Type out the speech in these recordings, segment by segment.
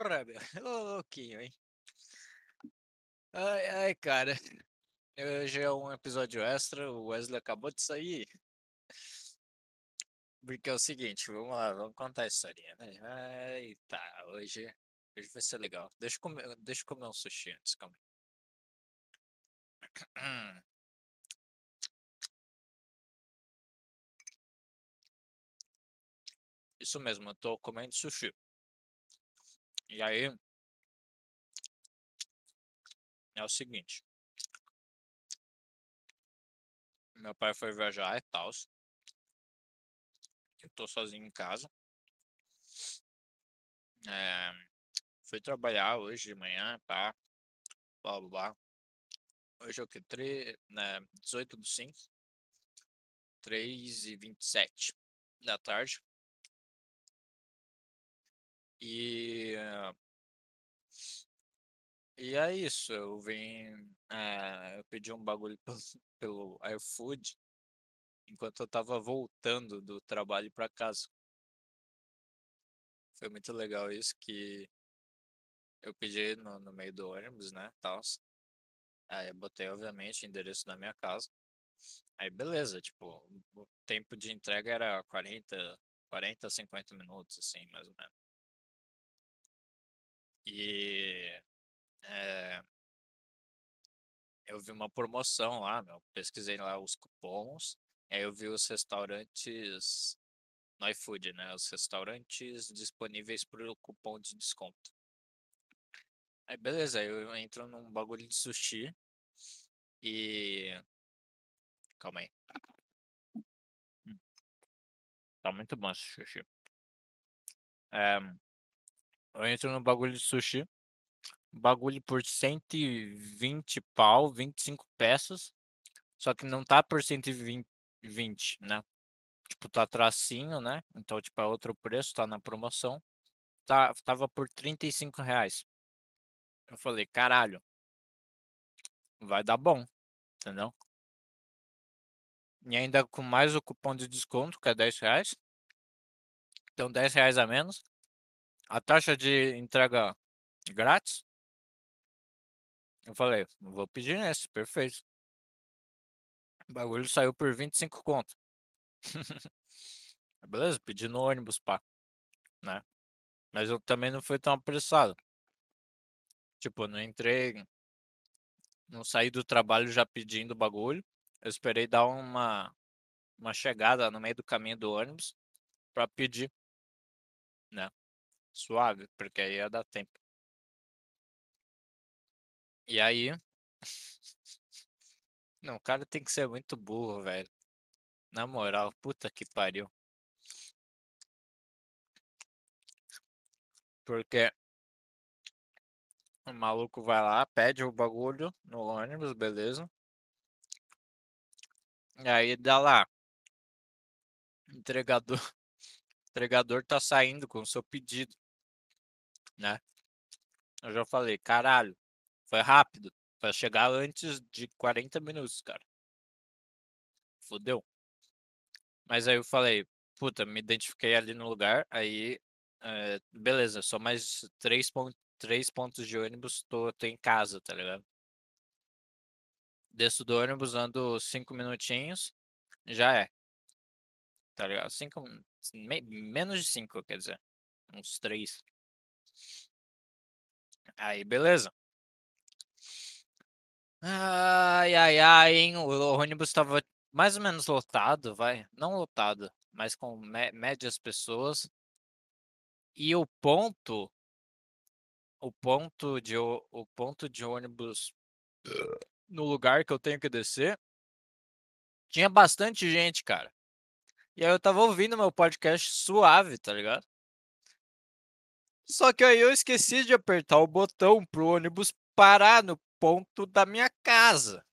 Porra, meu. Ô, louquinho, hein? Ai, ai, cara. Hoje é um episódio extra. O Wesley acabou de sair. Porque é o seguinte, vamos lá, vamos contar a historinha, né? Ai, tá, hoje, hoje vai ser legal. Deixa eu comer, deixa eu comer um sushi antes, calma aí. Isso mesmo, eu tô comendo sushi. E aí, é o seguinte. Meu pai foi viajar e tal. Eu tô sozinho em casa. É, fui trabalhar hoje de manhã, pá. Blá, blá, blá. Hoje é o que? 3, né, 18 do 5. 3 e 27 da tarde. E, e é isso, eu vim, é, eu pedi um bagulho pelo, pelo iFood enquanto eu tava voltando do trabalho para casa. Foi muito legal isso que eu pedi no, no meio do ônibus, né, tal. Aí eu botei, obviamente, o endereço da minha casa. Aí beleza, tipo, o tempo de entrega era 40, 40, 50 minutos, assim, mais ou menos. E é, eu vi uma promoção lá, meu, pesquisei lá os cupons, aí eu vi os restaurantes no iFood, né? Os restaurantes disponíveis por cupom de desconto. Aí beleza, eu entro num bagulho de sushi e. Calma aí. Hum. Tá muito bom esse sushi. É, eu entro no bagulho de sushi. Bagulho por 120 pau, 25 peças. Só que não tá por 120, 20, né? Tipo, tá tracinho, né? Então, tipo, é outro preço, tá na promoção. Tá, tava por 35 reais. Eu falei, caralho. Vai dar bom, entendeu? E ainda com mais o cupom de desconto, que é 10 reais. Então, 10 reais a menos. A taxa de entrega grátis. Eu falei, vou pedir nesse, perfeito. O bagulho saiu por 25 conto. Beleza, pedi no ônibus, pá. Né? Mas eu também não fui tão apressado. Tipo, não entrei. Não saí do trabalho já pedindo bagulho. Eu esperei dar uma, uma chegada no meio do caminho do ônibus para pedir, né? Suave, porque aí ia dar tempo. E aí. Não, o cara tem que ser muito burro, velho. Na moral, puta que pariu. Porque o maluco vai lá, pede o bagulho no ônibus, beleza? E aí dá lá. Entregador. Entregador tá saindo com o seu pedido né? Eu já falei, caralho, foi rápido. Vai chegar antes de 40 minutos, cara. Fudeu. Mas aí eu falei, puta, me identifiquei ali no lugar, aí, é, beleza, só mais três, pont três pontos de ônibus, tô, tô em casa, tá ligado? Desço do ônibus, ando cinco minutinhos, já é. Tá ligado? Cinco, me, menos de cinco, quer dizer, uns três. Aí, beleza. Ai, ai, ai, hein? O ônibus estava mais ou menos lotado, vai. Não lotado, mas com médias pessoas. E o ponto, o ponto de o ponto de ônibus no lugar que eu tenho que descer, tinha bastante gente, cara. E aí eu tava ouvindo meu podcast suave, tá ligado? Só que aí eu esqueci de apertar o botão pro ônibus parar no ponto da minha casa.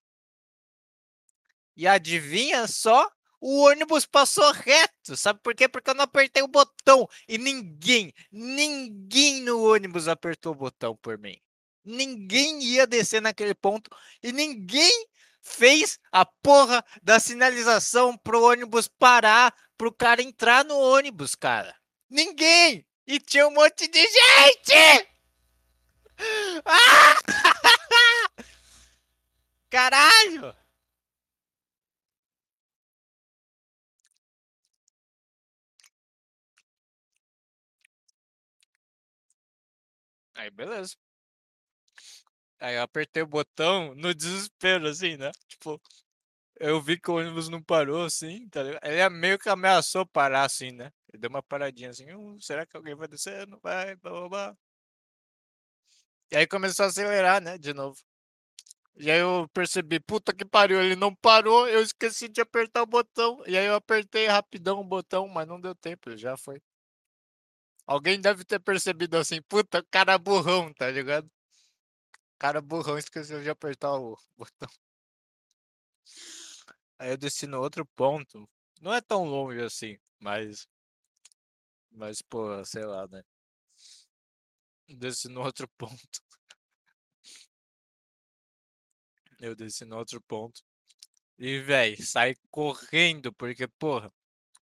E adivinha só? O ônibus passou reto. Sabe por quê? Porque eu não apertei o botão. E ninguém, ninguém no ônibus apertou o botão por mim. Ninguém ia descer naquele ponto. E ninguém fez a porra da sinalização pro ônibus parar, pro cara entrar no ônibus, cara. Ninguém! E tinha um monte de gente! Ah! Caralho! Aí, beleza. Aí eu apertei o botão no desespero, assim, né? Tipo, eu vi que o ônibus não parou, assim, tá ligado? Ele meio que ameaçou parar, assim, né? Deu uma paradinha assim, uh, será que alguém vai descer? Não vai, blá, blá, blá. E aí começou a acelerar, né, de novo. E aí eu percebi, puta que pariu, ele não parou, eu esqueci de apertar o botão. E aí eu apertei rapidão o botão, mas não deu tempo, já foi. Alguém deve ter percebido assim, puta, cara burrão, tá ligado? Cara burrão esqueceu de apertar o botão. Aí eu desci no outro ponto. Não é tão longe assim, mas. Mas, pô, sei lá, né? Desci no outro ponto. Eu desci no outro ponto. E, velho, sai correndo, porque, porra,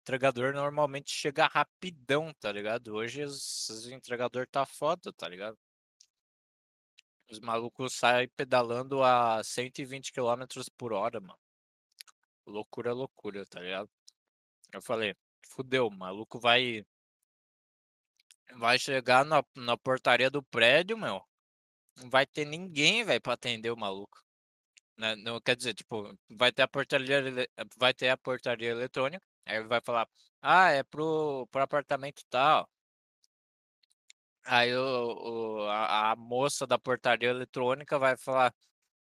entregador normalmente chega rapidão, tá ligado? Hoje os, entregador tá foda, tá ligado? Os malucos saem pedalando a 120 km por hora, mano. Loucura, loucura, tá ligado? Eu falei, fudeu, o maluco vai. Vai chegar na, na portaria do prédio, meu. Não vai ter ninguém, velho, pra atender o maluco. Né? Não quer dizer, tipo, vai ter a portaria, vai ter a portaria eletrônica. Aí ele vai falar, ah, é pro, pro apartamento tal. Aí o, o a, a, moça da portaria eletrônica vai falar,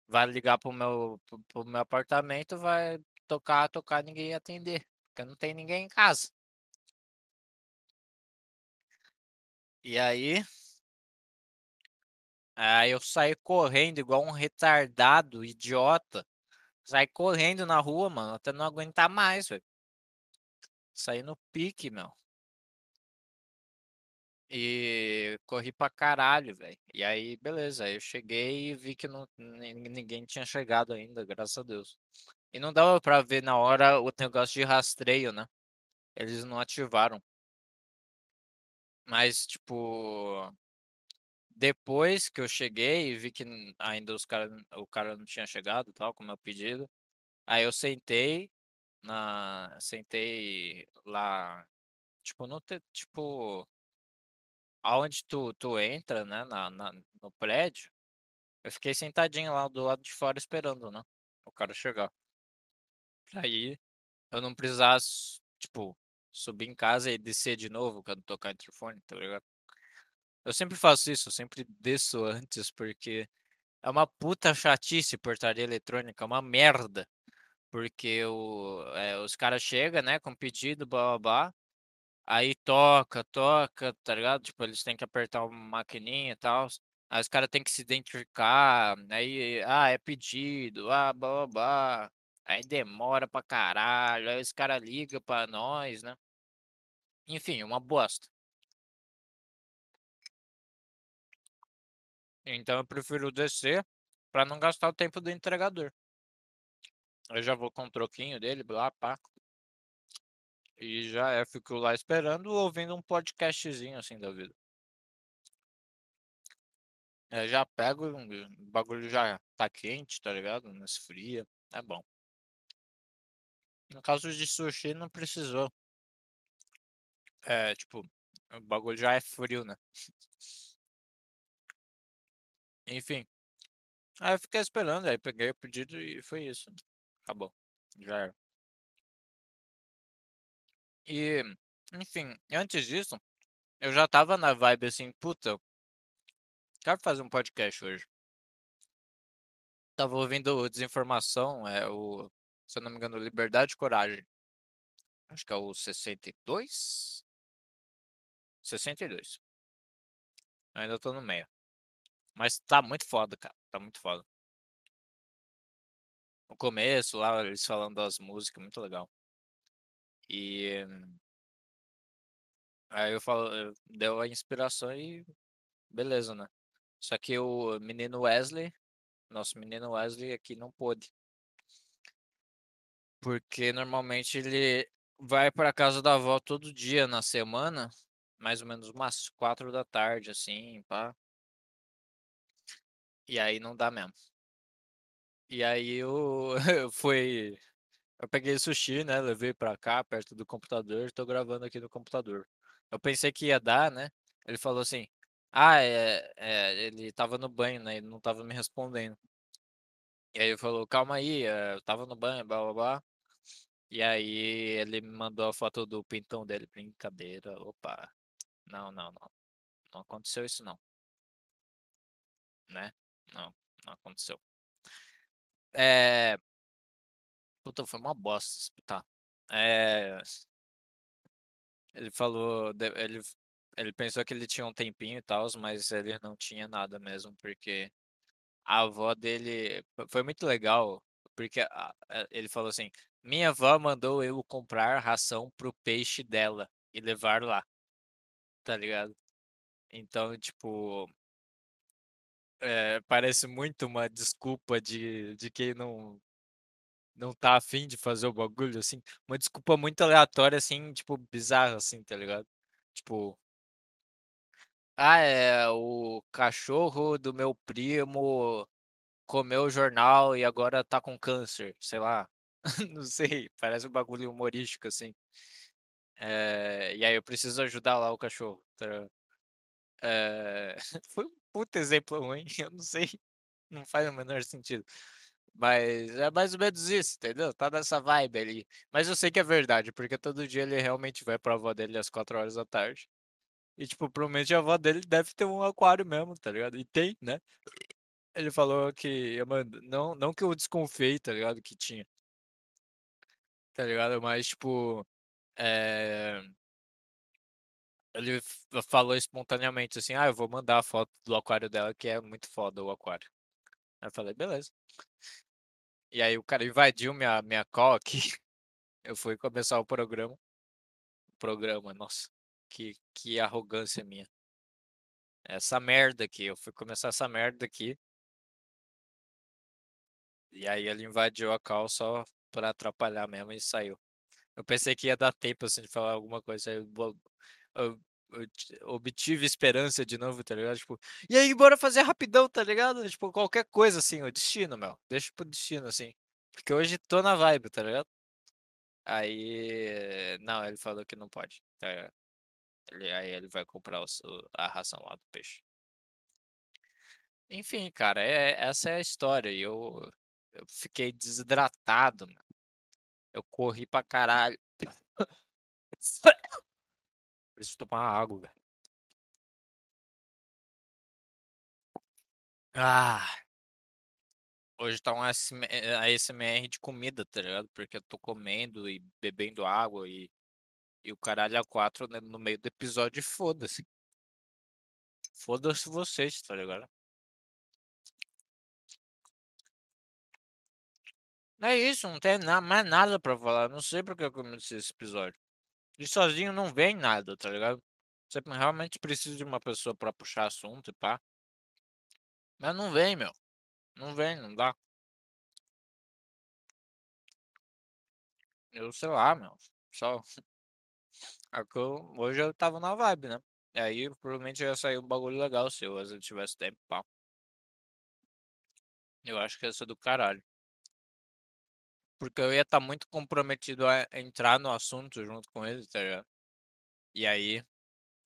vai ligar pro meu, pro, pro meu apartamento, vai tocar, tocar, ninguém atender, porque não tem ninguém em casa. E aí, aí eu saí correndo igual um retardado, idiota. Saí correndo na rua, mano, até não aguentar mais, velho. Saí no pique, meu. E corri pra caralho, velho. E aí, beleza. Aí eu cheguei e vi que não, ninguém tinha chegado ainda, graças a Deus. E não dava pra ver na hora o negócio de rastreio, né? Eles não ativaram. Mas, tipo. Depois que eu cheguei e vi que ainda os cara, o cara não tinha chegado tal, como é o pedido. Aí eu sentei na. Sentei lá. Tipo, no, tipo, aonde tu, tu entra, né, na, na, no prédio, eu fiquei sentadinho lá do lado de fora esperando, né, o cara chegar. Aí eu não precisasse, tipo, subir em casa e descer de novo quando tocar o interfone, tá ligado? Eu sempre faço isso, eu sempre desço antes, porque é uma puta chatice portaria eletrônica, é uma merda. Porque o, é, os caras chegam, né, com pedido, blá blá blá, Aí toca, toca, tá ligado? Tipo, eles têm que apertar uma maquininha e tal. Aí os caras têm que se identificar. Aí, ah, é pedido, ah, blá blá blá. Aí demora pra caralho. Aí os caras ligam pra nós, né? Enfim, uma bosta. Então eu prefiro descer pra não gastar o tempo do entregador. Eu já vou com o troquinho dele, blá, pá. E já é, fico lá esperando, ouvindo um podcastzinho assim da vida. É, já pego, o bagulho já tá quente, tá ligado? Não esfria, é bom. No caso de sushi, não precisou. É, tipo, o bagulho já é frio, né? Enfim. Aí eu fiquei esperando, aí peguei o pedido e foi isso. Acabou. Já era. E, enfim, antes disso, eu já tava na vibe assim, puta, quero fazer um podcast hoje. Tava ouvindo Desinformação, é o, se eu não me engano, Liberdade e Coragem. Acho que é o 62? 62. Eu ainda tô no meio. Mas tá muito foda, cara. Tá muito foda. No começo, lá, eles falando das músicas, muito legal. E aí eu falo, deu a inspiração e beleza, né? Só que o menino Wesley, nosso menino Wesley aqui não pôde. Porque normalmente ele vai para casa da avó todo dia na semana, mais ou menos umas quatro da tarde, assim, pá. E aí não dá mesmo. E aí eu, eu fui. Eu peguei sushi, né? Levei pra cá, perto do computador, tô gravando aqui no computador. Eu pensei que ia dar, né? Ele falou assim: Ah, é, é, ele tava no banho, né? Ele não tava me respondendo. E aí ele falou: Calma aí, é, eu tava no banho, blá blá blá. E aí ele me mandou a foto do pintão dele. Brincadeira, opa. Não, não, não. Não aconteceu isso não. Né? Não, não aconteceu. É. Puta, foi uma bosta. Tá. É. Ele falou. Ele, ele pensou que ele tinha um tempinho e tal, mas ele não tinha nada mesmo, porque a avó dele. Foi muito legal, porque a- a- ele falou assim: Minha avó mandou eu comprar ração pro peixe dela e levar lá, tá ligado? Então, tipo. é, parece muito uma desculpa de, de quem não, não tá afim de fazer o bagulho, assim. Uma desculpa muito aleatória, assim, tipo, bizarra, assim, tá ligado? Tipo, ah, é, o cachorro do meu primo comeu o jornal e agora tá com câncer, sei lá. Não sei, parece um bagulho humorístico, assim. É, e aí eu preciso ajudar lá o cachorro. tá? É, foi um puta exemplo ruim, eu não sei, não faz o menor sentido. Mas é mais ou menos isso, entendeu? Tá nessa vibe ali. Mas eu sei que é verdade, porque todo dia ele realmente vai pra avó dele às 4 horas da tarde. E, tipo, provavelmente a avó dele deve ter um aquário mesmo, tá ligado? E tem, né? Ele falou que, mano, não, não que eu desconfiei, tá ligado? Que tinha, tá ligado? Mas, tipo, é... ele falou espontaneamente assim: ah, eu vou mandar a foto do aquário dela, que é muito foda o aquário. Aí eu falei, beleza. E aí o cara invadiu minha, minha call aqui. Eu fui começar o programa. Programa, nossa, que, que arrogância minha. Essa merda aqui, eu fui começar essa merda aqui. E aí ele invadiu a call só pra atrapalhar mesmo e saiu. Eu pensei que ia dar tempo assim de falar alguma coisa. Eu, eu- eu obtive esperança de novo, tá ligado? Tipo, e aí, bora fazer rapidão, tá ligado? Tipo, qualquer coisa assim, o destino, meu. Deixa pro destino, assim. Porque hoje tô na vibe, tá ligado? Aí. Não, ele falou que não pode. tá? Ele, aí ele vai comprar o a ração lá do peixe. Enfim, cara, é, essa é a história. E eu, eu fiquei desidratado, mano. Eu corri pra caralho. Preciso tomar água, velho. Ah, hoje tá um eh, ASMR de comida, tá ligado? Porque eu tô comendo e bebendo água e, e o caralho a quatro né, no meio do episódio, foda-se. Foda-se vocês, tá ligado? É isso, não tem na, mais nada pra falar. Não sei porque eu comecei esse episódio. E sozinho não vem nada, tá ligado? Você realmente precisa de uma pessoa pra puxar assunto e pá. Mas não vem, meu. Não vem, não dá. Eu sei lá, meu. Só. é hoje eu tava na vibe, né? E aí provavelmente ia sair um bagulho legal se eu, se eu tivesse tempo, pá. Eu acho que ia ser do caralho. Porque eu ia estar muito comprometido a entrar no assunto junto com ele, tá ligado? E aí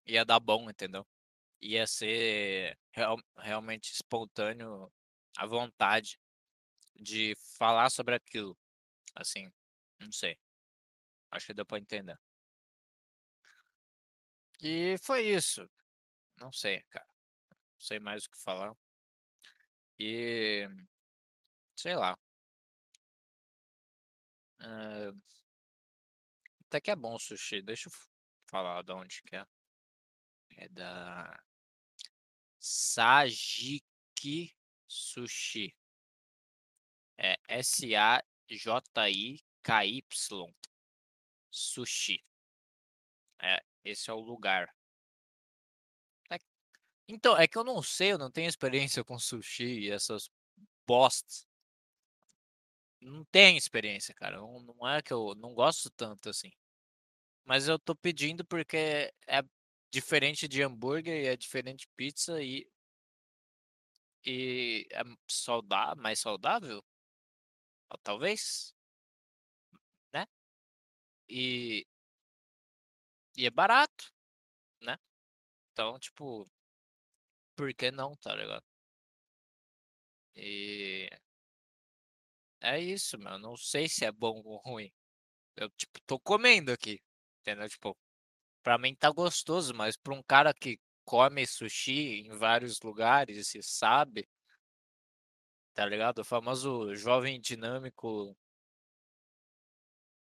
ia dar bom, entendeu? Ia ser real- realmente espontâneo à vontade de falar sobre aquilo. Assim, não sei. Acho que deu pra entender. E foi isso. Não sei, cara. Não sei mais o que falar. E sei lá. Eh, até que é bom o sushi. Deixa eu falar de onde que é. É da Sajiki Sushi. É S-A-J-I-K-Y. Sushi. É, esse é o lugar. É- então, é que eu não sei, eu não tenho experiência com sushi e essas bostas. Não tenho experiência, cara. Não, não é que eu não gosto tanto assim. Mas eu tô pedindo porque é diferente de hambúrguer é diferente de pizza e, E é saudável, mais saudável? Talvez. Né? E, e é barato, né? Então, tipo, por que não, tá ligado? E é isso, meu. Não sei se é bom ou ruim. Eu, tipo, tô comendo aqui, entendeu? Tipo, pra mim tá gostoso, mas pra um cara que come sushi em vários lugares e sabe, tá ligado? O famoso jovem dinâmico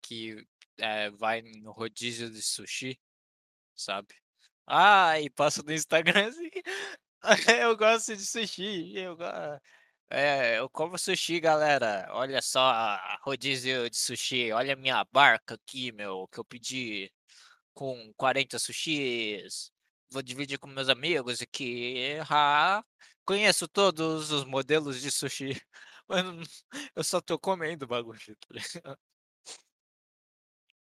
que é, vai no rodízio de sushi, sabe? Ah, e passa no Instagram assim. eu gosto de sushi. Eu, é, eu como sushi, galera. Olha só, a rodízio de sushi. Olha a minha barca aqui, meu, que eu pedi com 40 sushis. Vou dividir com meus amigos aqui. Ah, conheço todos os modelos de sushi. Mas eu só tô comendo bagulho, tá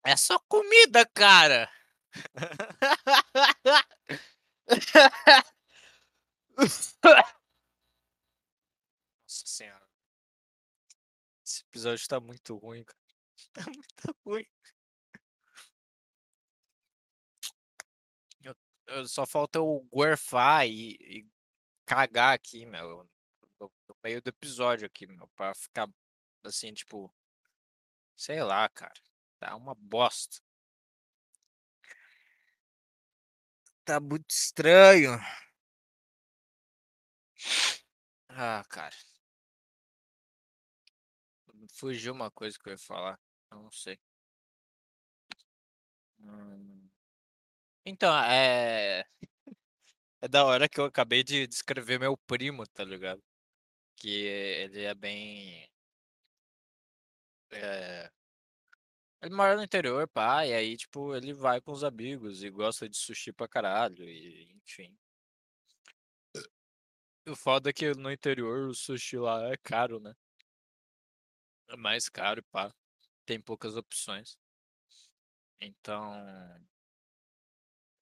É só comida, cara. Nossa senhora. Esse episódio tá muito ruim, cara. Tá muito ruim. Eu, eu só falta o gorfar e, e, cagar aqui, meu. No, no meio do episódio aqui, meu. Pra ficar assim, tipo. Sei lá, cara. Tá uma bosta. Tá muito estranho. Ah, cara. Fugiu uma coisa que eu ia falar. Eu não sei. Hum. Então, é. É da hora que eu acabei de descrever meu primo, tá ligado? Que ele é bem. É... Ele mora no interior, pá, e aí, tipo, ele vai com os amigos e gosta de sushi pra caralho, e enfim. O foda é que no interior o sushi lá é caro, né? É mais caro, pá. Tem poucas opções. Então.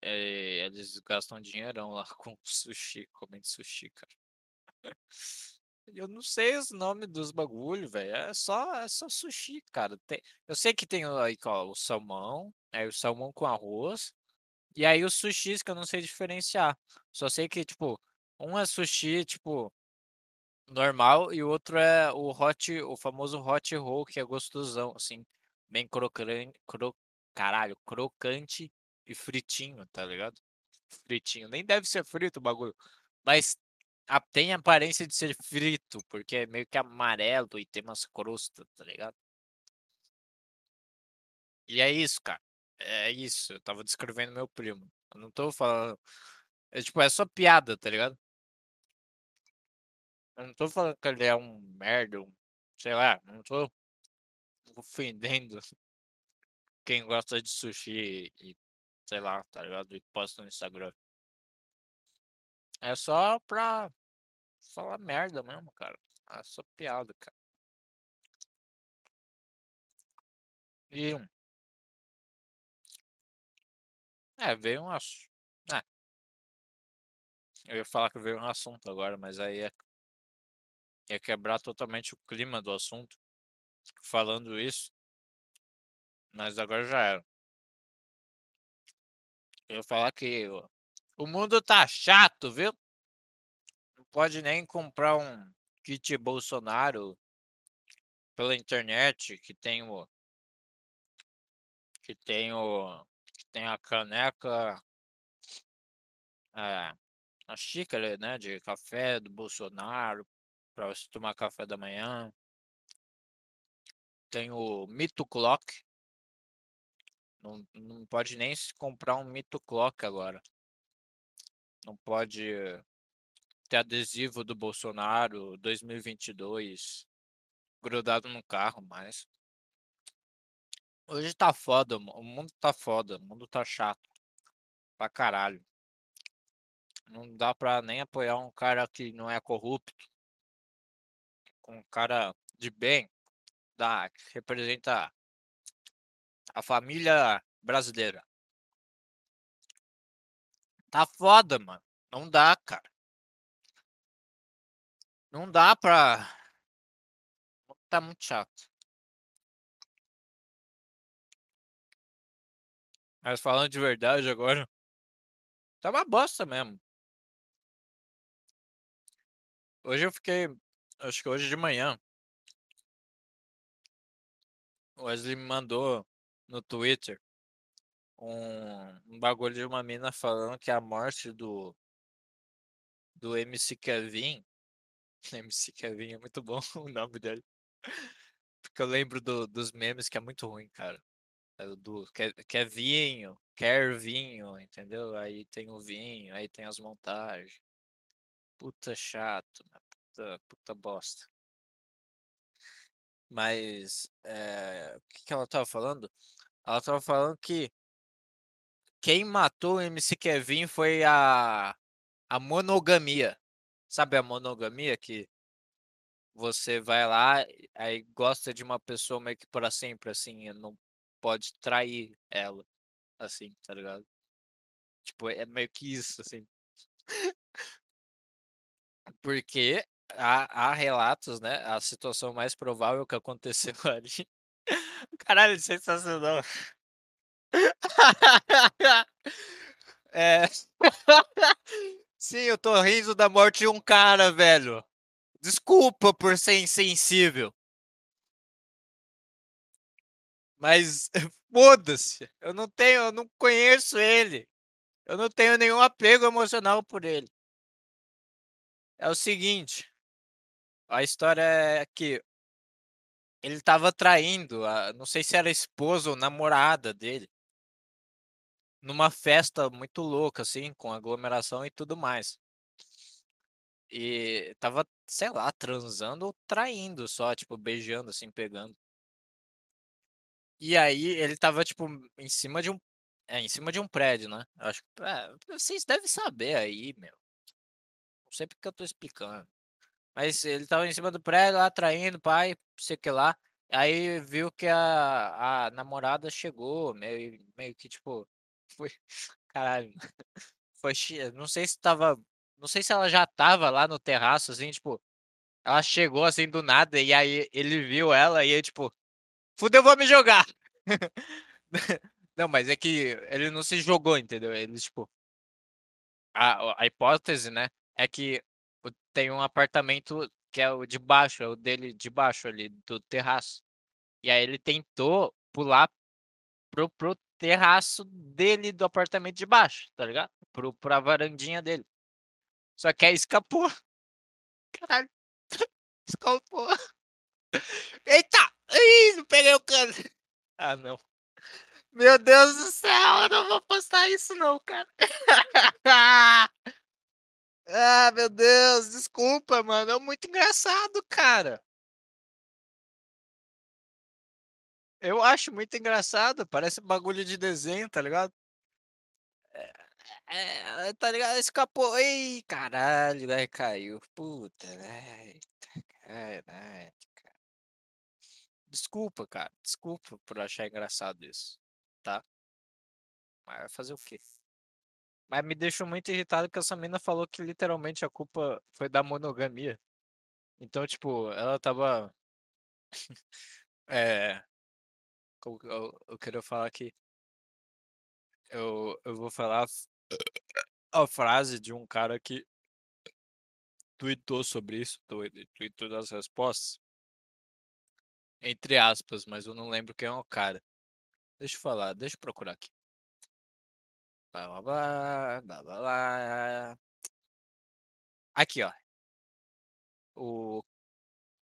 É, eles gastam dinheirão lá com sushi, comendo sushi, cara. Eu não sei os nomes dos bagulho, velho. É só, é só sushi, cara. Tem, eu sei que tem aí, ó, o salmão, aí o salmão com arroz, e aí os sushis que eu não sei diferenciar. Só sei que, tipo, um é sushi, tipo, normal, e o outro é o hot, o famoso hot roll, que é gostosão, assim, bem crocante, cro, caralho, crocante e fritinho, tá ligado? Fritinho. Nem deve ser frito o bagulho, mas a, tem aparência de ser frito, porque é meio que amarelo e tem umas crostas, tá ligado? E é isso, cara. É isso. Eu tava descrevendo meu primo. Eu não tô falando. É tipo, é só piada, tá ligado? Eu não tô falando que ele é um merda, sei lá, não tô ofendendo quem gosta de sushi e, sei lá, tá ligado? E posta no Instagram. É só pra falar merda mesmo, cara. É só piada, cara. E. É, veio um assunto. É. Eu ia falar que veio um assunto agora, mas aí é. Ia quebrar totalmente o clima do assunto. Falando isso. Mas agora já era. Eu ia falar que o mundo tá chato, viu? Não pode nem comprar um kit Bolsonaro pela internet que tem o que tem o que tem a caneca é, a xícara, né, de café do Bolsonaro para você tomar café da manhã. Tem o Mito Clock. Não, não pode nem se comprar um Mito Clock agora. Não pode ter adesivo do Bolsonaro 2022 grudado no carro mais. Hoje tá foda, o mundo tá foda, o mundo tá chato. Pra caralho. Não dá pra nem apoiar um cara que não é corrupto. Um cara de bem, da, que representa a família brasileira. Tá foda, mano. Não dá, cara. Não dá pra. Tá muito chato. Mas falando de verdade agora. Tá uma bosta mesmo. Hoje eu fiquei. Acho que hoje de manhã. O Wesley me mandou no Twitter um, um bagulho de uma mina falando que a morte do. Do MC Kevin. MC Kevin é muito bom o nome dele. Porque eu lembro do, dos memes que é muito ruim, cara. É do quer, quer vinho, quer vinho, entendeu? Aí tem o vinho, aí tem as montagens. Puta chato, né? Puta, puta bosta. Mas é, o que, que ela tava falando? Ela tava falando que quem matou o MC Kevin foi a, a monogamia. Sabe a monogamia que você vai lá, aí gosta de uma pessoa meio que para sempre, assim, não pode trair ela, assim, tá ligado? Tipo, é meio que isso, assim. Porque há, há relatos, né? A situação mais provável que aconteceu ali. Caralho, sensacional. é. Sim, eu tô rindo da morte de um cara, velho. Desculpa por ser insensível. Mas foda-se. Eu não tenho, eu não conheço ele. Eu não tenho nenhum apego emocional por ele. É o seguinte, a história é que ele estava traindo, a, não sei se era esposa ou namorada dele, numa festa muito louca, assim, com aglomeração e tudo mais. E tava, sei lá, transando ou traindo só, tipo, beijando, assim, pegando. E aí ele tava, tipo, em cima de um. É, em cima de um prédio, né? Eu acho que. É, vocês devem saber aí, meu. Não sei porque eu tô explicando. Mas ele tava em cima do prédio lá, traindo, pai, sei que lá. Aí viu que a, a namorada chegou, meio, meio que tipo. Foi. Caralho. Foi. Não sei se tava. Não sei se ela já tava lá no terraço, assim, tipo. Ela chegou assim do nada e aí ele viu ela e aí, tipo. Fudeu, vou me jogar! não, mas é que ele não se jogou, entendeu? Ele, tipo. A, a hipótese, né? É que tem um apartamento que é o de baixo, é o dele de baixo ali, do terraço. E aí ele tentou pular pro, pro terraço dele do apartamento de baixo, tá ligado? Pro, pra varandinha dele. Só que aí escapou. Caralho. Escapou. Eita! Ih, não peguei o cano. Ah, não. Meu Deus do céu, eu não vou postar isso não, cara. Ah, meu Deus, desculpa, mano. É muito engraçado, cara. Eu acho muito engraçado, parece bagulho de desenho, tá ligado? É, é, tá ligado? Escapou. Ei, caralho, aí caiu. Puta, velho. Caralho. Desculpa, cara. Desculpa por achar engraçado isso. Tá? Mas vai fazer o quê? Mas me deixou muito irritado que essa mina falou que literalmente a culpa foi da monogamia. Então, tipo, ela tava. é. Eu, eu queria falar aqui. Eu, eu vou falar a frase de um cara que tweetou sobre isso, tweetou das respostas entre aspas, mas eu não lembro quem é o cara. Deixa eu falar, deixa eu procurar aqui. Blá, blá, blá, blá, blá, blá. Aqui, ó. O,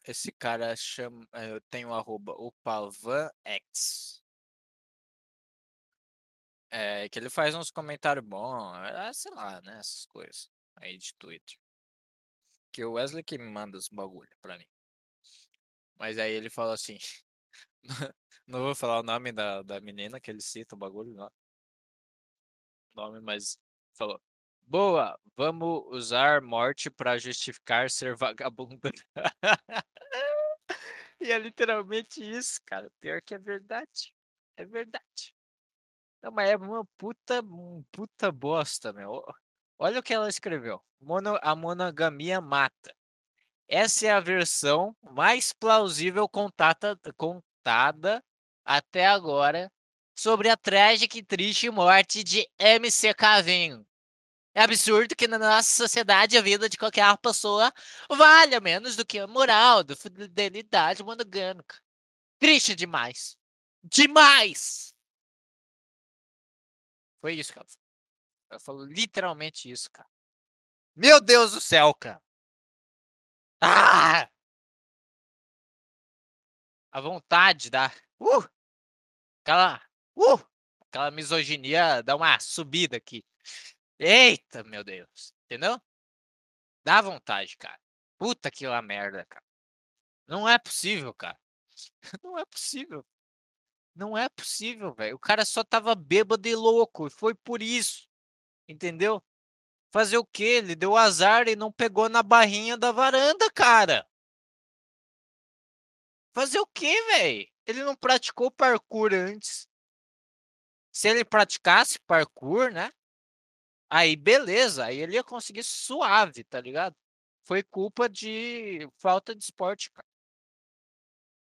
esse cara chama. Eh, eu tenho o arroba o PalvanX. É, que ele faz uns comentários bons, é, sei lá, né? Essas coisas aí de Twitter. Que o Wesley que me manda os bagulho pra mim. Mas aí ele falou assim. não vou falar o nome da, da menina que ele cita o bagulho lá. Nome, mas falou. Boa, vamos usar morte para justificar ser vagabunda. e é literalmente isso, cara. Pior que é verdade. É verdade. Não, mas é uma puta, puta bosta, meu. Olha o que ela escreveu. Mono, a monogamia mata. Essa é a versão mais plausível contata, contada até agora sobre a trágica e triste morte de MC Cavinho. É absurdo que na nossa sociedade a vida de qualquer pessoa valha menos do que a moral, da fidelidade monogâmica. Triste demais. Demais! Foi isso, cara. Ela falou literalmente isso, cara. Meu Deus do céu, cara. Ah! A vontade da. Uh! Aquela. Uh! Aquela misoginia dá uma subida aqui. Eita, meu Deus. Entendeu? Dá vontade, cara. Puta que lá merda, cara. Não é possível, cara. Não é possível. Não é possível, velho. O cara só tava bêbado e louco. E foi por isso. Entendeu? Fazer o quê? Ele deu azar e não pegou na barrinha da varanda, cara. Fazer o quê, velho? Ele não praticou parkour antes. Se ele praticasse parkour, né? Aí beleza, aí ele ia conseguir suave, tá ligado? Foi culpa de falta de esporte, cara.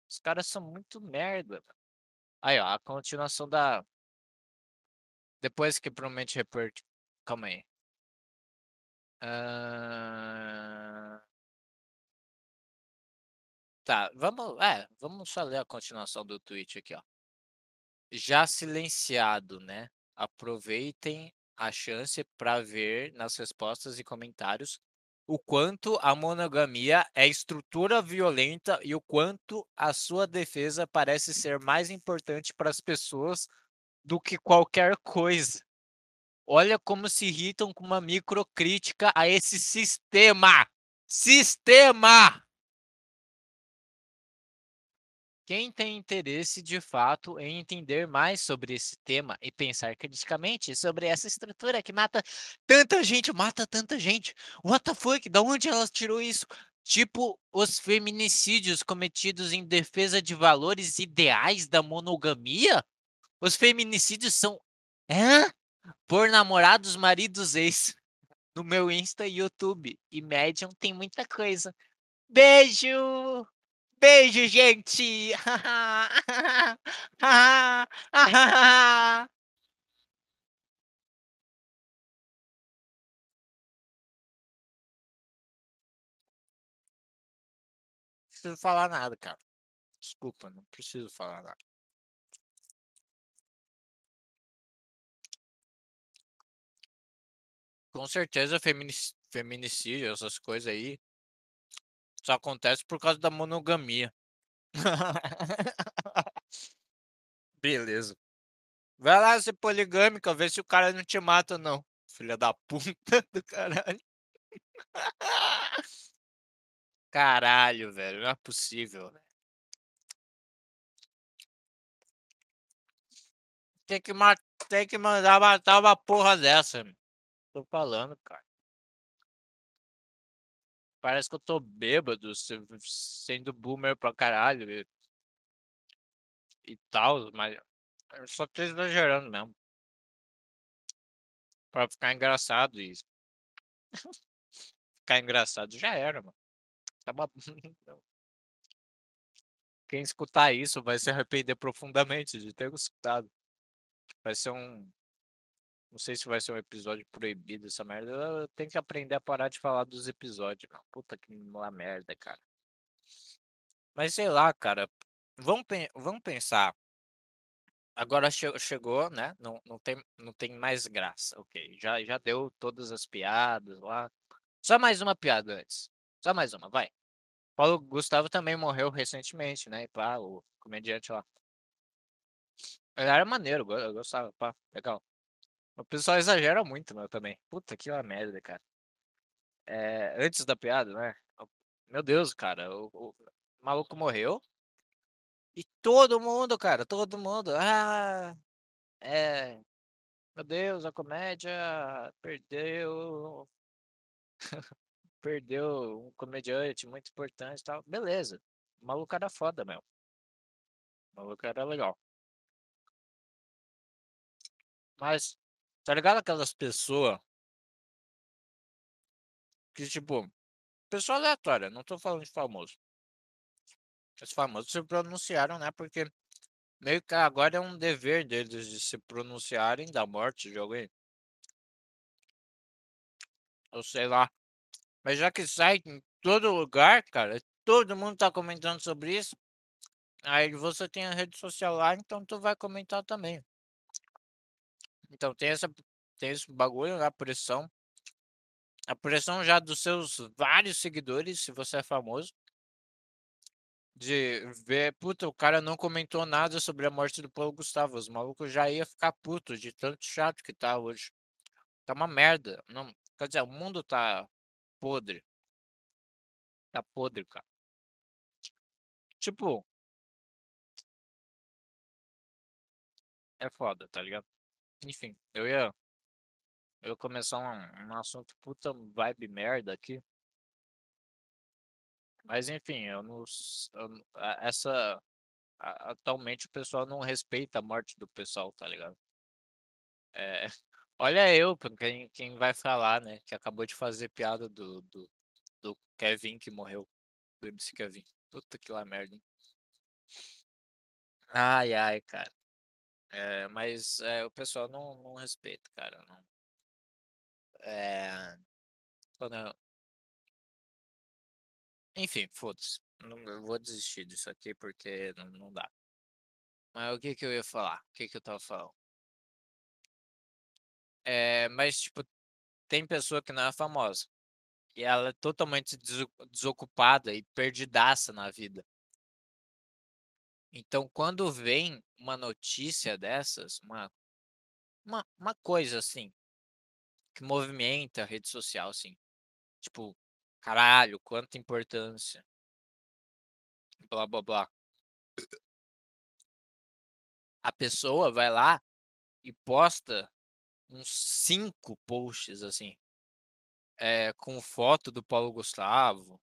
Os caras são muito merda. Aí, ó, a continuação da. Depois que promete report. Calma aí. Uh... Tá, vamos, é, vamos só ler a continuação do tweet aqui, ó. Já silenciado, né? Aproveitem a chance para ver nas respostas e comentários o quanto a monogamia é estrutura violenta e o quanto a sua defesa parece ser mais importante para as pessoas do que qualquer coisa. Olha como se irritam com uma microcrítica a esse sistema. Sistema! Quem tem interesse de fato em entender mais sobre esse tema e pensar criticamente sobre essa estrutura que mata tanta gente, mata tanta gente. What the fuck? Da onde ela tirou isso? Tipo os feminicídios cometidos em defesa de valores ideais da monogamia? Os feminicídios são Hã? por namorados, maridos, ex. No meu Insta e YouTube. E Medium tem muita coisa. Beijo! Beijo, gente! Não preciso falar nada, cara. Desculpa, não preciso falar nada. Com certeza, feminicídio, essas coisas aí, só acontece por causa da monogamia. Beleza. Vai lá ser poligâmica, ver se o cara não te mata, não. Filha da puta do caralho. Caralho, velho. Não é possível. Tem que, tem que mandar matar uma porra dessa. Tô falando, cara. Parece que eu tô bêbado, sendo boomer pra caralho e, e tal, mas eu só tô exagerando mesmo. Pra ficar engraçado e. ficar engraçado já era, mano. Tava... Quem escutar isso vai se arrepender profundamente de ter escutado. Vai ser um não sei se vai ser um episódio proibido essa merda. Eu tenho que aprender a parar de falar dos episódios. Puta que uma merda, cara. Mas sei lá, cara. Vamos, vamos pensar. Agora che chegou, né? Não, não, tem, não tem mais graça. Ok. Já, já deu todas as piadas lá. Só mais uma piada antes. Só mais uma, vai. Paulo Gustavo também morreu recentemente, né? Pá, o comediante lá. Ele era maneiro, eu gostava, pá, legal. O pessoal exagera muito, meu, também. Puta que uma merda, cara. É, antes da piada, né? Meu Deus, cara, o, o, maluco morreu. E todo mundo, cara, todo mundo. Ah, é. Meu Deus, a comédia perdeu. perdeu um comediante muito importante e tal. Beleza. O maluco era foda, meu. O maluco era legal. Mas Tá ligado aquelas pessoas que, tipo, pessoa aleatória, não tô falando de famoso. Os famosos se pronunciaram, né? Porque meio que agora é um dever deles de se pronunciarem da morte de alguém. Ou sei lá. Mas já que sai em todo lugar, cara, todo mundo tá comentando sobre isso. Aí você tem a rede social lá, então tu vai comentar também. Então tem essa tem esse bagulho, né, a pressão. A pressão já dos seus vários seguidores, se você é famoso. De ver, puta, o cara não comentou nada sobre a morte do Paulo Gustavo. Os malucos já ia ficar puto de tanto chato que tá hoje. Tá uma merda. Não, quer dizer, o mundo tá podre. Tá podre, cara. Tipo, é foda, tá ligado? Enfim, eu ia eu ia começar um, um assunto puta vibe merda aqui. Mas enfim, eu não, eu essa atualmente o pessoal não respeita a morte do pessoal, tá ligado? É, olha eu, quem, quem vai falar, né? Que acabou de fazer piada do, do, do Kevin que morreu, do MC Kevin. Puta que lá merda, hein? Ai, ai, cara. É, mas é, o pessoal não, não respeita, cara. Não. É, quando eu- Enfim, foda-se. Não, vou desistir disso aqui porque não, não dá. Mas o que que eu ia falar? O que que eu tava falando? É, mas, tipo, tem pessoa que não é famosa. E ela é totalmente deso- desocupada e perdidaça na vida. Então, quando vem uma notícia dessas, uma, uma, uma coisa assim, que movimenta a rede social, assim, tipo, caralho, quanta importância, blá blá blá. A pessoa vai lá e posta uns cinco posts assim, é, com foto do Paulo Gustavo,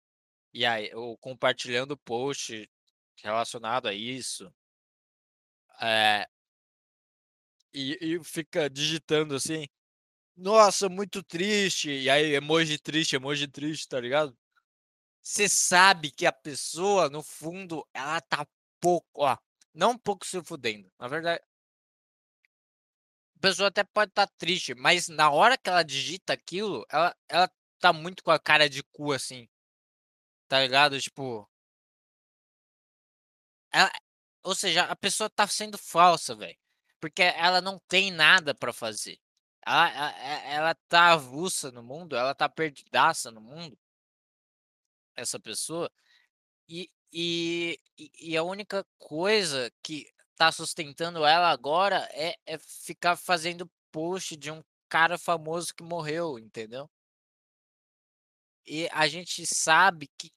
e aí, ou compartilhando post relacionado a isso, é, e, e fica digitando assim, nossa, muito triste, e aí emoji triste, emoji triste, tá ligado? Você sabe que a pessoa, no fundo, ela tá pouco, ó, não pouco se fudendo, na verdade, a pessoa até pode estar triste, mas na hora que ela digita aquilo, ela, ela tá muito com a cara de cu assim, tá ligado? Tipo, ela, ou seja, a pessoa tá sendo falsa, velho, porque ela não tem nada pra fazer. Ela, ela, ela tá avulsa no mundo, ela tá perdidaça no mundo, essa pessoa, e, e e a única coisa que tá sustentando ela agora é, é ficar fazendo post de um cara famoso que morreu, entendeu? E a gente sabe que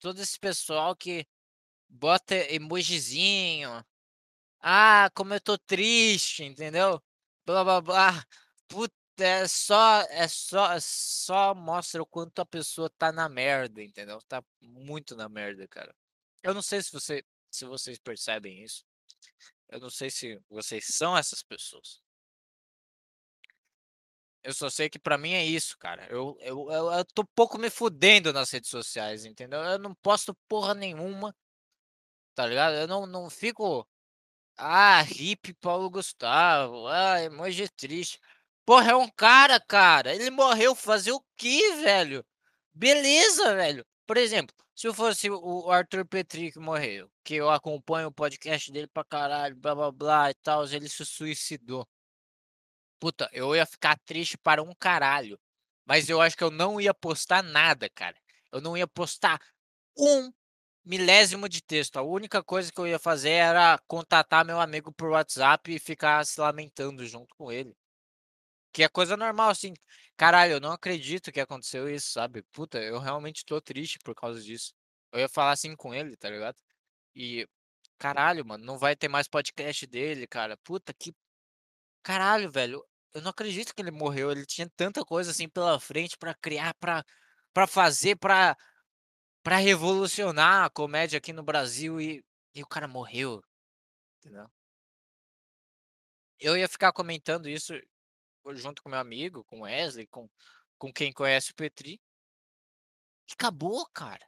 todo esse pessoal que bota emojizinho, ah, como eu tô triste, entendeu? Blá blá blá. Puta, é só, é só, é só mostra o quanto a pessoa tá na merda, entendeu? Tá muito na merda, cara. Eu não sei se você, se vocês percebem isso. Eu não sei se vocês são essas pessoas. Eu só sei que pra mim é isso, cara. Eu, eu, eu, eu tô pouco me fudendo nas redes sociais, entendeu? Eu não posto porra nenhuma, tá ligado? Eu não, não fico. Ah, hippie Paulo Gustavo. Ah, emoji triste. Porra, é um cara, cara. Ele morreu fazer o quê, velho? Beleza, velho. Por exemplo, se eu fosse o Arthur Petri que morreu, que eu acompanho o podcast dele pra caralho, blá blá blá e tal, ele se suicidou. Puta, eu ia ficar triste para um caralho. Mas eu acho que eu não ia postar nada, cara. Eu não ia postar um milésimo de texto. A única coisa que eu ia fazer era contatar meu amigo por WhatsApp e ficar se lamentando junto com ele. Que é coisa normal, assim. Caralho, eu não acredito que aconteceu isso, sabe? Puta, eu realmente tô triste por causa disso. Eu ia falar assim com ele, tá ligado? E, caralho, mano, não vai ter mais podcast dele, cara. Puta, que Caralho, velho, eu não acredito que ele morreu. Ele tinha tanta coisa assim pela frente pra criar, pra para fazer, pra para revolucionar a comédia aqui no Brasil e e o cara morreu, entendeu? Eu ia ficar comentando isso junto com meu amigo, com Wesley, com com quem conhece o Petri. E acabou, cara.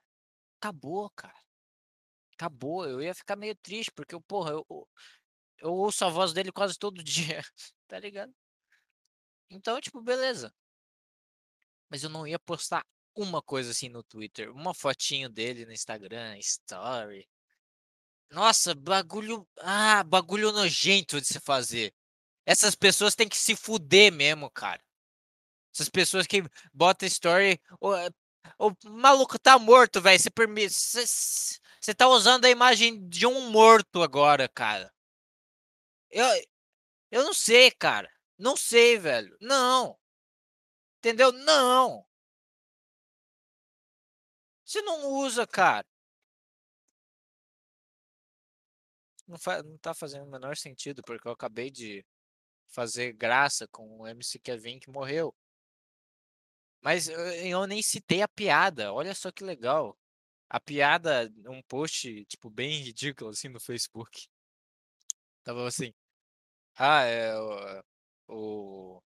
Acabou, cara. Acabou. Eu ia ficar meio triste, porque, porra, eu, eu ouço a voz dele quase todo dia, tá ligado? Então, tipo, beleza. Mas eu não ia postar uma coisa assim no Twitter, uma fotinho dele no Instagram, story. Nossa, bagulho, ah, bagulho nojento de se fazer. Essas pessoas têm que se fuder mesmo, cara. Essas pessoas que botam story, o, o maluco tá morto, velho. Você permite, você tá usando a imagem de um morto agora, cara. Eu, eu não sei, cara. Não sei, velho. Não. Entendeu? Não. Você não usa, cara. Não, fa não tá fazendo o menor sentido, porque eu acabei de fazer graça com o MC Kevin que morreu. Mas eu, eu nem citei a piada. Olha só que legal. A piada, um post, tipo, bem ridículo, assim, no Facebook. Tava assim. Ah, é o. o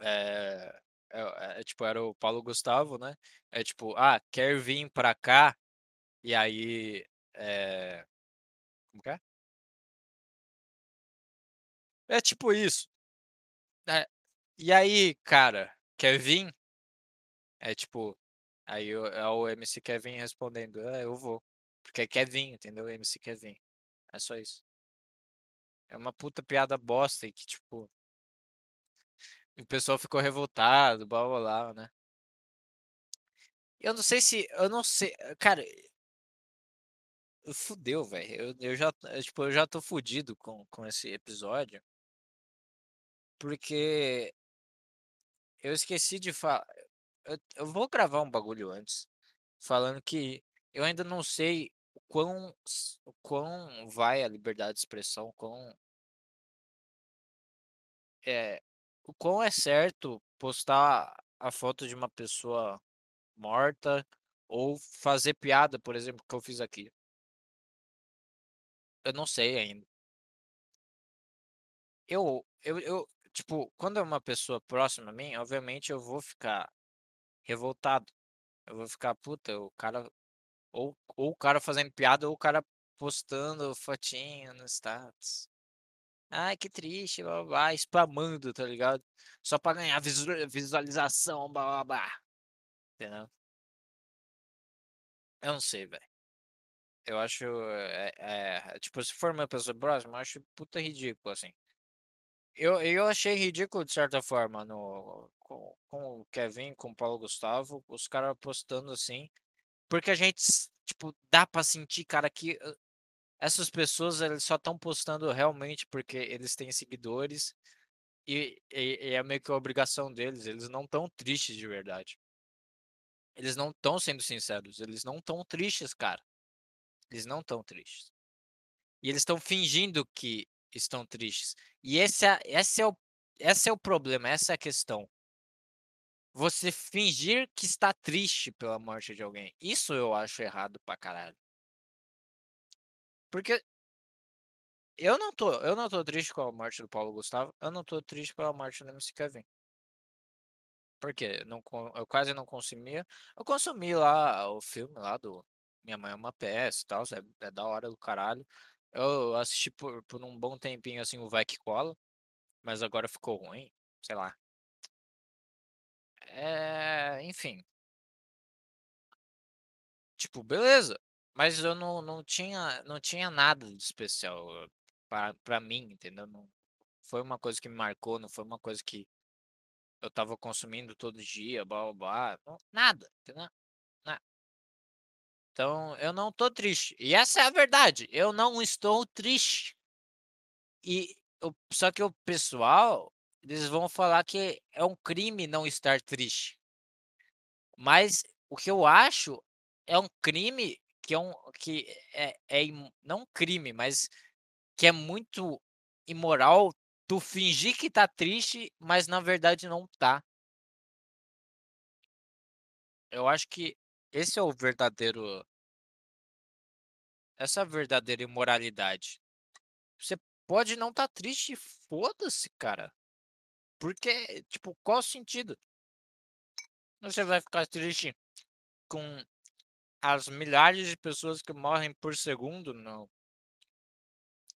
é, é, é, tipo, era o Paulo Gustavo, né? É tipo, ah, quer vir pra cá? E aí. É, como que é? É tipo isso. É, e aí, cara, quer vir? É tipo. Aí é o MC Kevin respondendo, é, eu vou. Porque quer vir, entendeu? MC Kevin. É só isso. É uma puta piada bosta e que, tipo. O pessoal ficou revoltado, blá blá blá, né? Eu não sei se. Eu não sei. Cara. Fudeu, velho. Eu, eu já. Tipo, eu já tô fudido com, com esse episódio. Porque. Eu esqueci de falar. Eu, eu vou gravar um bagulho antes. Falando que eu ainda não sei quão, quão vai a liberdade de expressão, quão é, o quão é certo postar a foto de uma pessoa morta ou fazer piada, por exemplo, que eu fiz aqui. Eu não sei ainda. Eu, eu, eu, tipo, quando é uma pessoa próxima a mim, obviamente eu vou ficar revoltado. Eu vou ficar, puta, o cara. Ou, ou o cara fazendo piada, ou o cara postando fotinho no status. Ai, que triste, blá, blá, blá, spamando, tá ligado? Só pra ganhar visualização, blá, blá, blá. Entendeu? Eu não sei, velho. Eu acho, é, é, tipo, se for uma pessoa próxima, eu acho puta ridículo, assim. Eu, eu achei ridículo, de certa forma, no, com, com o Kevin, com o Paulo Gustavo, os caras postando assim, porque a gente, tipo, dá pra sentir, cara, que essas pessoas eles só estão postando realmente porque eles têm seguidores e, e, e é meio que a obrigação deles. Eles não estão tristes de verdade. Eles não estão sendo sinceros. Eles não estão tristes, cara. Eles não estão tristes. E eles estão fingindo que estão tristes. E esse é, esse, é o, esse é o problema, essa é a questão. Você fingir que está triste pela morte de alguém. Isso eu acho errado pra caralho. Porque eu não tô, eu não tô triste com a morte do Paulo Gustavo, eu não tô triste pela morte do MC Kevin. Porque não, eu quase não consumia. Eu consumi lá o filme lá do Minha Mãe é uma peça e tal, é, é, da hora do caralho. Eu assisti por, por um bom tempinho assim o Vai Que Cola, mas agora ficou ruim, sei lá. É, enfim. Tipo, beleza. Mas eu não, não tinha não tinha nada de especial para mim, entendeu? Não foi uma coisa que me marcou, não foi uma coisa que eu tava consumindo todo dia, blá, blá, blá não, nada, entendeu? Nada. Então, eu não tô triste. E essa é a verdade, eu não estou triste. E só que o pessoal, eles vão falar que é um crime não estar triste. Mas o que eu acho é um crime que é um que é, é não crime, mas que é muito imoral tu fingir que tá triste, mas na verdade não tá. Eu acho que esse é o verdadeiro essa é a verdadeira imoralidade. Você pode não tá triste, foda-se, cara. Porque, tipo, qual o sentido? Você vai ficar triste com as milhares de pessoas que morrem por segundo no,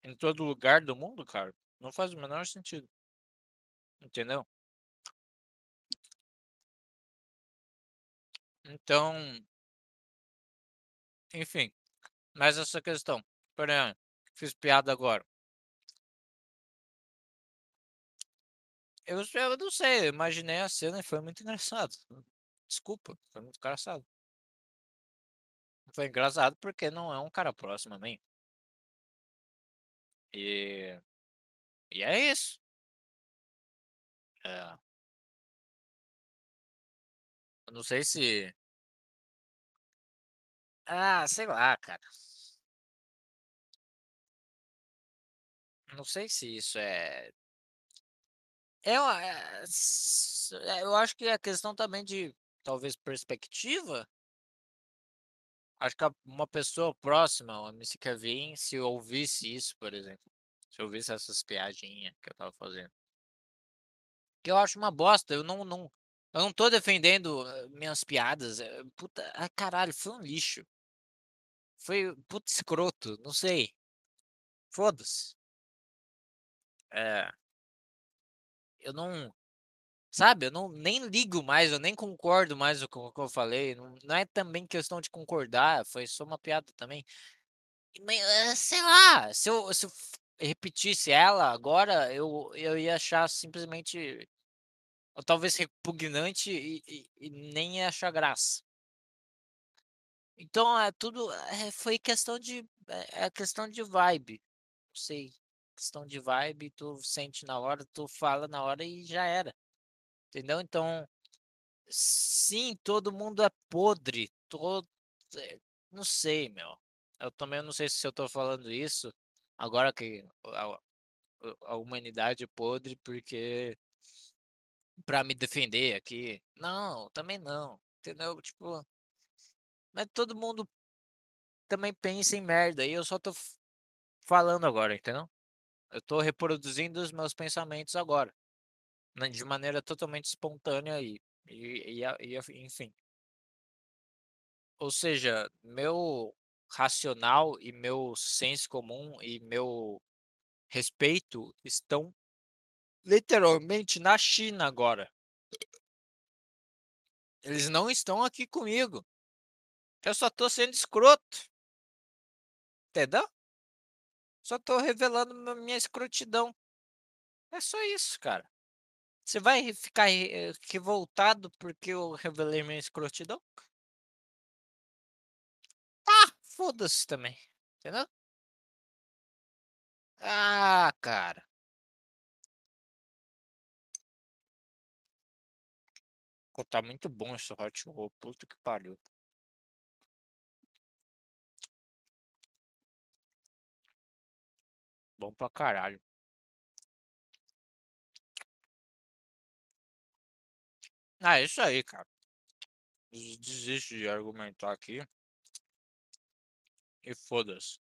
em todo lugar do mundo, cara? Não faz o menor sentido. Entendeu? Então, enfim, mas essa questão, exemplo, fiz piada agora. Eu, eu não sei, eu imaginei a cena e foi muito engraçado. Desculpa, foi muito engraçado. Foi engraçado porque não é um cara próximo a mim. E, e é isso. É. Eu não sei se. Ah, sei lá, cara. Não sei se isso é. Eu, s- é, eu acho que é questão também de talvez perspectiva. Acho que a- uma pessoa próxima, o MC Kevin, se ouvisse isso, por exemplo, se ouvisse essas piadinhas que eu tava fazendo, que eu acho uma bosta, eu não, não, eu não tô defendendo eh, minhas piadas, eh, puta, ai caralho, foi um lixo, foi puta escroto, não sei, foda-se, é, eu não, sabe, eu não, nem ligo mais, eu nem concordo mais com o que eu falei, não, não é também questão de concordar, foi só uma piada também, eh, sei lá, se eu se eu repetisse ela agora, eu eu ia achar simplesmente ou talvez repugnante e e e nem achar graça. Então é tudo eh, foi questão de é é questão de vibe, não sei, questão de vibe, tu sente na hora, tu fala na hora e já era, entendeu? Então, sim, todo mundo é podre, todo eh, não sei meu, eu também não sei se eu tô falando isso agora que a a humanidade é podre, porque pra me defender aqui. Não, também não, entendeu? Tipo, mas todo mundo também pensa em merda e eu só tô falando agora, entendeu? Eu tô reproduzindo os meus pensamentos agora, de maneira totalmente espontânea e e e e enfim. Ou seja, meu racional e meu senso comum e meu respeito estão literalmente na China agora. Eles não estão aqui comigo. Eu só tô sendo escroto. Entendeu? Só tô revelando mi minha escrotidão. É só isso, cara. Você vai ficar eh, revoltado porque eu revelei minha escrotidão? Ah, foda-se também, entendeu? Ah, cara. Tá muito bom esse hot roll, puta que pariu. Bom pra caralho. Ah, é isso aí, cara. Des desisto de argumentar aqui. E foda-se.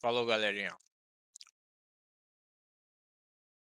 Falou, galerinha.